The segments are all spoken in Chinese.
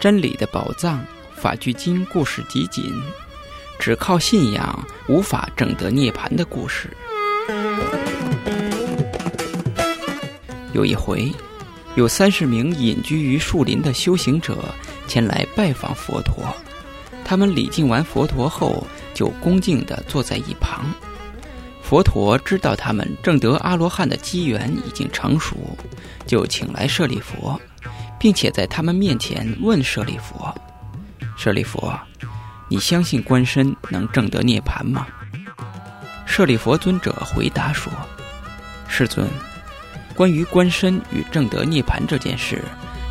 真理的宝藏，法句经故事集锦，只靠信仰无法证得涅槃的故事。有一回，有三十名隐居于树林的修行者前来拜访佛陀。他们礼敬完佛陀后，就恭敬地坐在一旁。佛陀知道他们正得阿罗汉的机缘已经成熟，就请来舍利佛，并且在他们面前问舍利佛：“舍利佛，你相信观身能证得涅槃吗？”舍利佛尊者回答说：“世尊。”关于观身与正得涅槃这件事，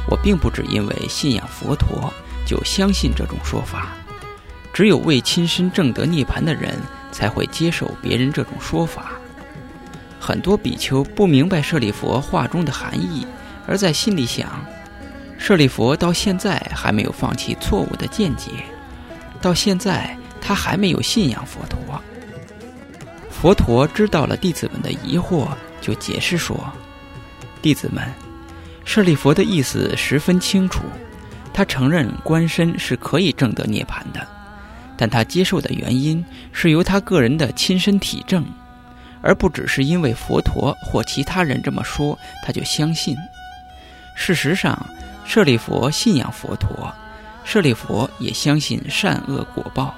我并不只因为信仰佛陀就相信这种说法。只有未亲身正得涅槃的人才会接受别人这种说法。很多比丘不明白舍利佛话中的含义，而在心里想：舍利佛到现在还没有放弃错误的见解，到现在他还没有信仰佛陀。佛陀知道了弟子们的疑惑，就解释说。弟子们，舍利佛的意思十分清楚，他承认观身是可以证得涅槃的，但他接受的原因是由他个人的亲身体证，而不只是因为佛陀或其他人这么说他就相信。事实上，舍利佛信仰佛陀，舍利佛也相信善恶果报。